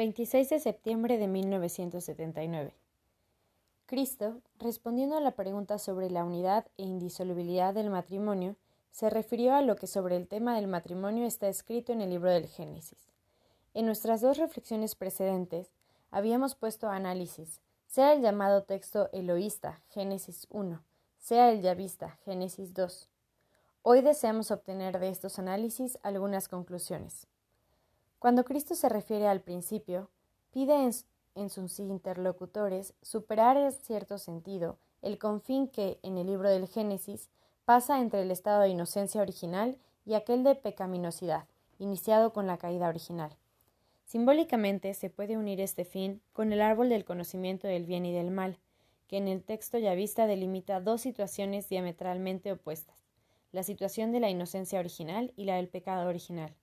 26 de septiembre de 1979. Cristo, respondiendo a la pregunta sobre la unidad e indisolubilidad del matrimonio, se refirió a lo que sobre el tema del matrimonio está escrito en el libro del Génesis. En nuestras dos reflexiones precedentes habíamos puesto análisis, sea el llamado texto eloísta, Génesis 1, sea el yavista, Génesis 2. Hoy deseamos obtener de estos análisis algunas conclusiones. Cuando Cristo se refiere al principio, pide en, sus interlocutores superar en cierto sentido el confín que, en el libro del Génesis, pasa entre el estado de inocencia original y aquel de pecaminosidad, iniciado con la caída original. Simbólicamente se puede unir este fin con el árbol del conocimiento del bien y del mal, que en el texto ya vista delimita dos situaciones diametralmente opuestas, la situación de la inocencia original y la del pecado original.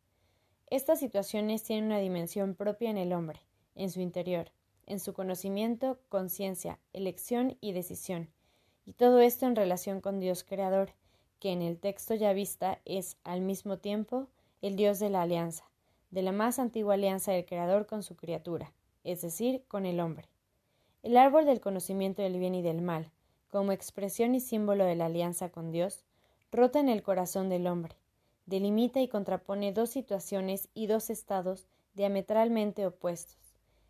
Estas situaciones tienen una dimensión propia en el hombre, en su interior, en su conocimiento, conciencia, elección y decisión, y todo esto en relación con Dios Creador, que en el texto ya vista es, al mismo tiempo, el Dios de la alianza, de la más antigua alianza del Creador con su criatura, es decir, con el hombre. El árbol del conocimiento del bien y del mal, como expresión y símbolo de la alianza con Dios, rota en el corazón del hombre, delimita y contrapone dos situaciones y dos estados diametralmente opuestos,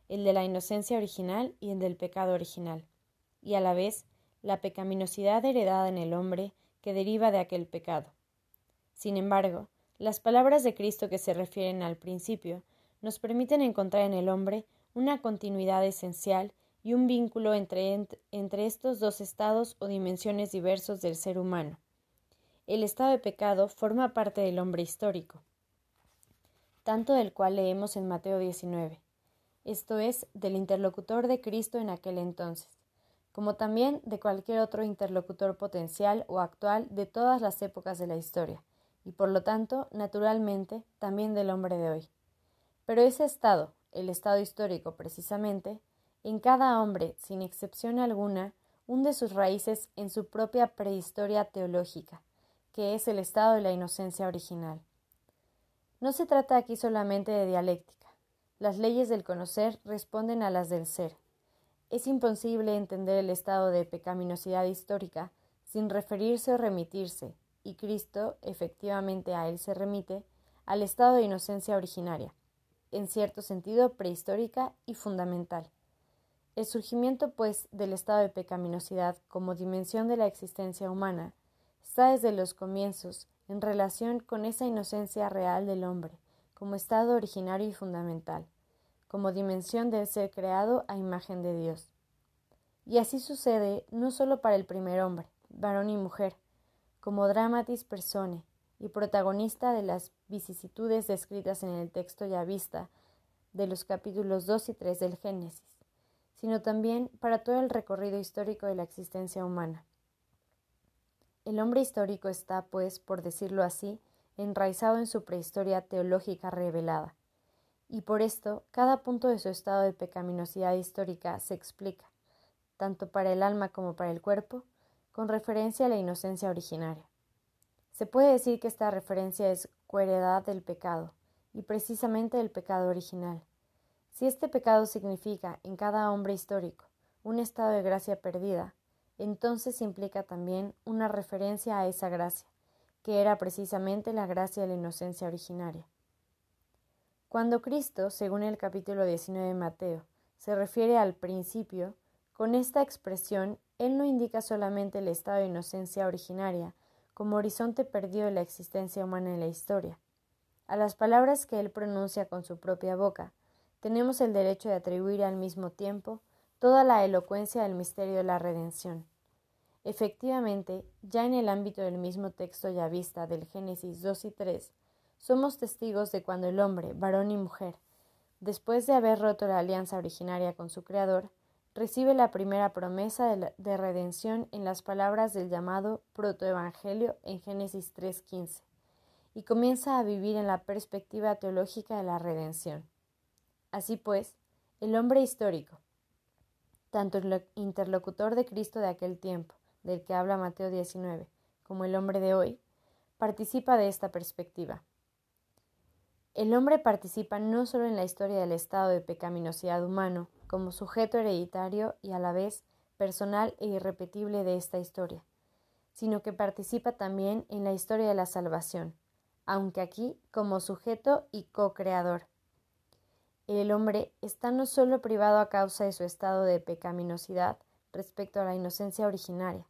el de la inocencia original y el del pecado original, y a la vez la pecaminosidad heredada en el hombre que deriva de aquel pecado. Sin embargo, las palabras de Cristo que se refieren al principio nos permiten encontrar en el hombre una continuidad esencial y un vínculo entre, entre estos dos estados o dimensiones diversos del ser humano, el estado de pecado forma parte del hombre histórico, tanto del cual leemos en Mateo 19, esto es, del interlocutor de Cristo en aquel entonces, como también de cualquier otro interlocutor potencial o actual de todas las épocas de la historia, y por lo tanto, naturalmente, también del hombre de hoy. Pero ese estado, el estado histórico precisamente, en cada hombre, sin excepción alguna, hunde sus raíces en su propia prehistoria teológica, que es el estado de la inocencia original. No se trata aquí solamente de dialéctica. Las leyes del conocer responden a las del ser. Es imposible entender el estado de pecaminosidad histórica sin referirse o remitirse, y Cristo efectivamente a él se remite, al estado de inocencia originaria, en cierto sentido prehistórica y fundamental. El surgimiento, pues, del estado de pecaminosidad como dimensión de la existencia humana está desde los comienzos en relación con esa inocencia real del hombre, como estado originario y fundamental, como dimensión del ser creado a imagen de Dios. Y así sucede no solo para el primer hombre, varón y mujer, como dramatis persone y protagonista de las vicisitudes descritas en el texto ya vista de los capítulos 2 y 3 del Génesis, sino también para todo el recorrido histórico de la existencia humana. El hombre histórico está, pues, por decirlo así, enraizado en su prehistoria teológica revelada, y por esto cada punto de su estado de pecaminosidad histórica se explica, tanto para el alma como para el cuerpo, con referencia a la inocencia originaria. Se puede decir que esta referencia es coheredad del pecado, y precisamente del pecado original. Si este pecado significa en cada hombre histórico un estado de gracia perdida, entonces implica también una referencia a esa gracia, que era precisamente la gracia de la inocencia originaria. Cuando Cristo, según el capítulo 19 de Mateo, se refiere al principio, con esta expresión Él no indica solamente el estado de inocencia originaria como horizonte perdido de la existencia humana en la historia. A las palabras que Él pronuncia con su propia boca, tenemos el derecho de atribuir al mismo tiempo toda la elocuencia del misterio de la redención. Efectivamente, ya en el ámbito del mismo texto ya vista del Génesis 2 y 3, somos testigos de cuando el hombre, varón y mujer, después de haber roto la alianza originaria con su Creador, recibe la primera promesa de, de redención en las palabras del llamado protoevangelio en Génesis 3.15, y comienza a vivir en la perspectiva teológica de la redención. Así pues, el hombre histórico, tanto el interlocutor de Cristo de aquel tiempo, del que habla Mateo 19, como el hombre de hoy, participa de esta perspectiva. El hombre participa no solo en la historia del estado de pecaminosidad humano, como sujeto hereditario y a la vez personal e irrepetible de esta historia, sino que participa también en la historia de la salvación, aunque aquí como sujeto y co-creador. El hombre está no solo privado a causa de su estado de pecaminosidad respecto a la inocencia originaria,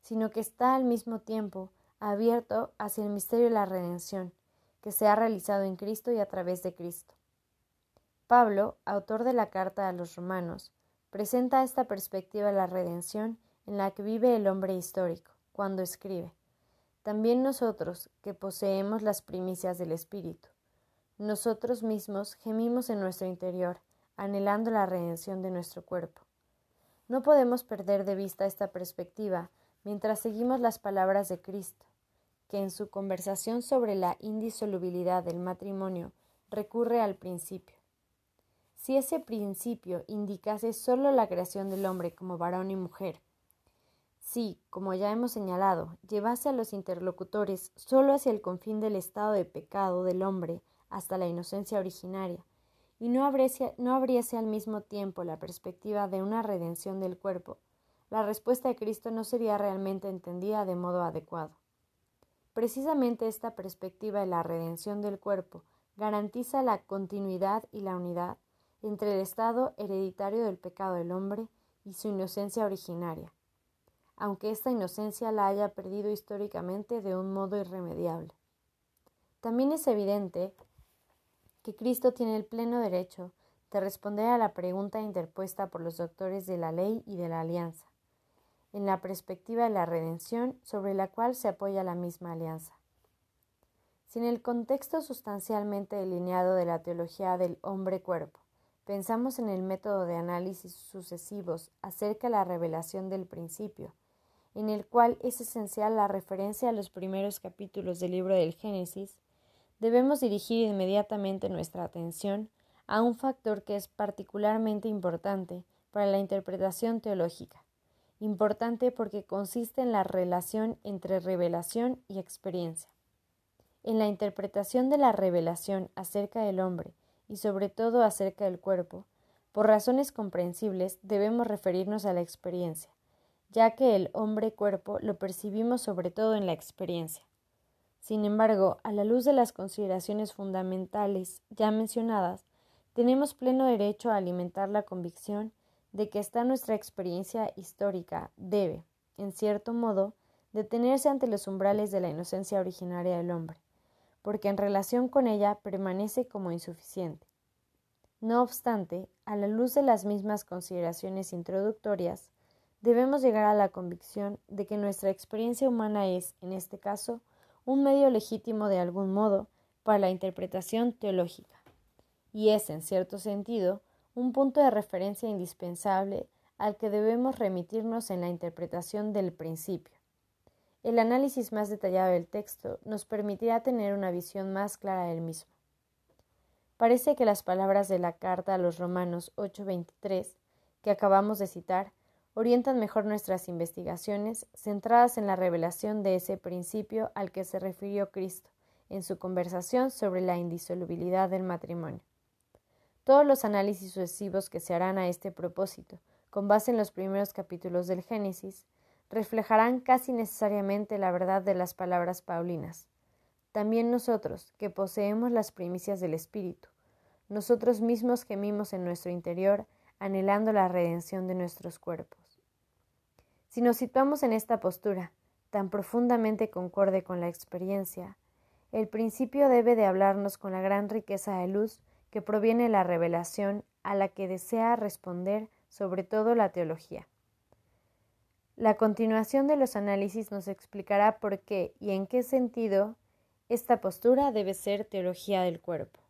sino que está al mismo tiempo abierto hacia el misterio de la redención, que se ha realizado en Cristo y a través de Cristo. Pablo, autor de la carta a los romanos, presenta esta perspectiva de la redención en la que vive el hombre histórico, cuando escribe, También nosotros, que poseemos las primicias del Espíritu, nosotros mismos gemimos en nuestro interior, anhelando la redención de nuestro cuerpo. No podemos perder de vista esta perspectiva mientras seguimos las palabras de Cristo, que en su conversación sobre la indisolubilidad del matrimonio recurre al principio. Si ese principio indicase sólo la creación del hombre como varón y mujer, si, como ya hemos señalado, llevase a los interlocutores sólo hacia el confín del estado de pecado del hombre hasta la inocencia originaria, y no abriese, no al mismo tiempo la perspectiva de una redención del cuerpo, la respuesta de Cristo no sería realmente entendida de modo adecuado. Precisamente esta perspectiva de la redención del cuerpo garantiza la continuidad y la unidad entre el estado hereditario del pecado del hombre y su inocencia originaria, aunque esta inocencia la haya perdido históricamente de un modo irremediable. También es evidente que Cristo tiene el pleno derecho de responder a la pregunta interpuesta por los doctores de la ley y de la alianza en la perspectiva de la redención sobre la cual se apoya la misma alianza. Sin el contexto sustancialmente delineado de la teología del hombre-cuerpo, pensamos en el método de análisis sucesivos acerca de la revelación del principio, en el cual es esencial la referencia a los primeros capítulos del libro del Génesis, debemos dirigir inmediatamente nuestra atención a un factor que es particularmente importante para la interpretación teológica, importante porque consiste en la relación entre revelación y experiencia. En la interpretación de la revelación acerca del hombre y sobre todo acerca del cuerpo, por razones comprensibles debemos referirnos a la experiencia, ya que el hombre-cuerpo lo percibimos sobre todo en la experiencia. Sin embargo, a la luz de las consideraciones fundamentales ya mencionadas, tenemos pleno derecho a alimentar la convicción de que esta nuestra experiencia histórica debe, en cierto modo, detenerse ante los umbrales de la inocencia originaria del hombre, porque en relación con ella permanece como insuficiente. No obstante, a la luz de las mismas consideraciones introductorias, debemos llegar a la convicción de que nuestra experiencia humana es, en este caso, un medio legítimo de algún modo para la interpretación teológica, y es, en cierto sentido, un punto de referencia indispensable al que debemos remitirnos en la interpretación del principio. El análisis más detallado del texto nos permitirá tener una visión más clara del mismo. Parece que las palabras de la carta a los Romanos 8:23, que acabamos de citar, orientan mejor nuestras investigaciones centradas en la revelación de ese principio al que se refirió Cristo en su conversación sobre la indisolubilidad del matrimonio. Todos los análisis sucesivos que se harán a este propósito, con base en los primeros capítulos del Génesis, reflejarán casi necesariamente la verdad de las palabras paulinas. También nosotros, que poseemos las primicias del Espíritu, nosotros mismos gemimos en nuestro interior, anhelando la redención de nuestros cuerpos. Si nos situamos en esta postura, tan profundamente concorde con la experiencia, el principio debe de hablarnos con la gran riqueza de luz que proviene la revelación a la que desea responder sobre todo la teología. La continuación de los análisis nos explicará por qué y en qué sentido esta postura debe ser teología del cuerpo.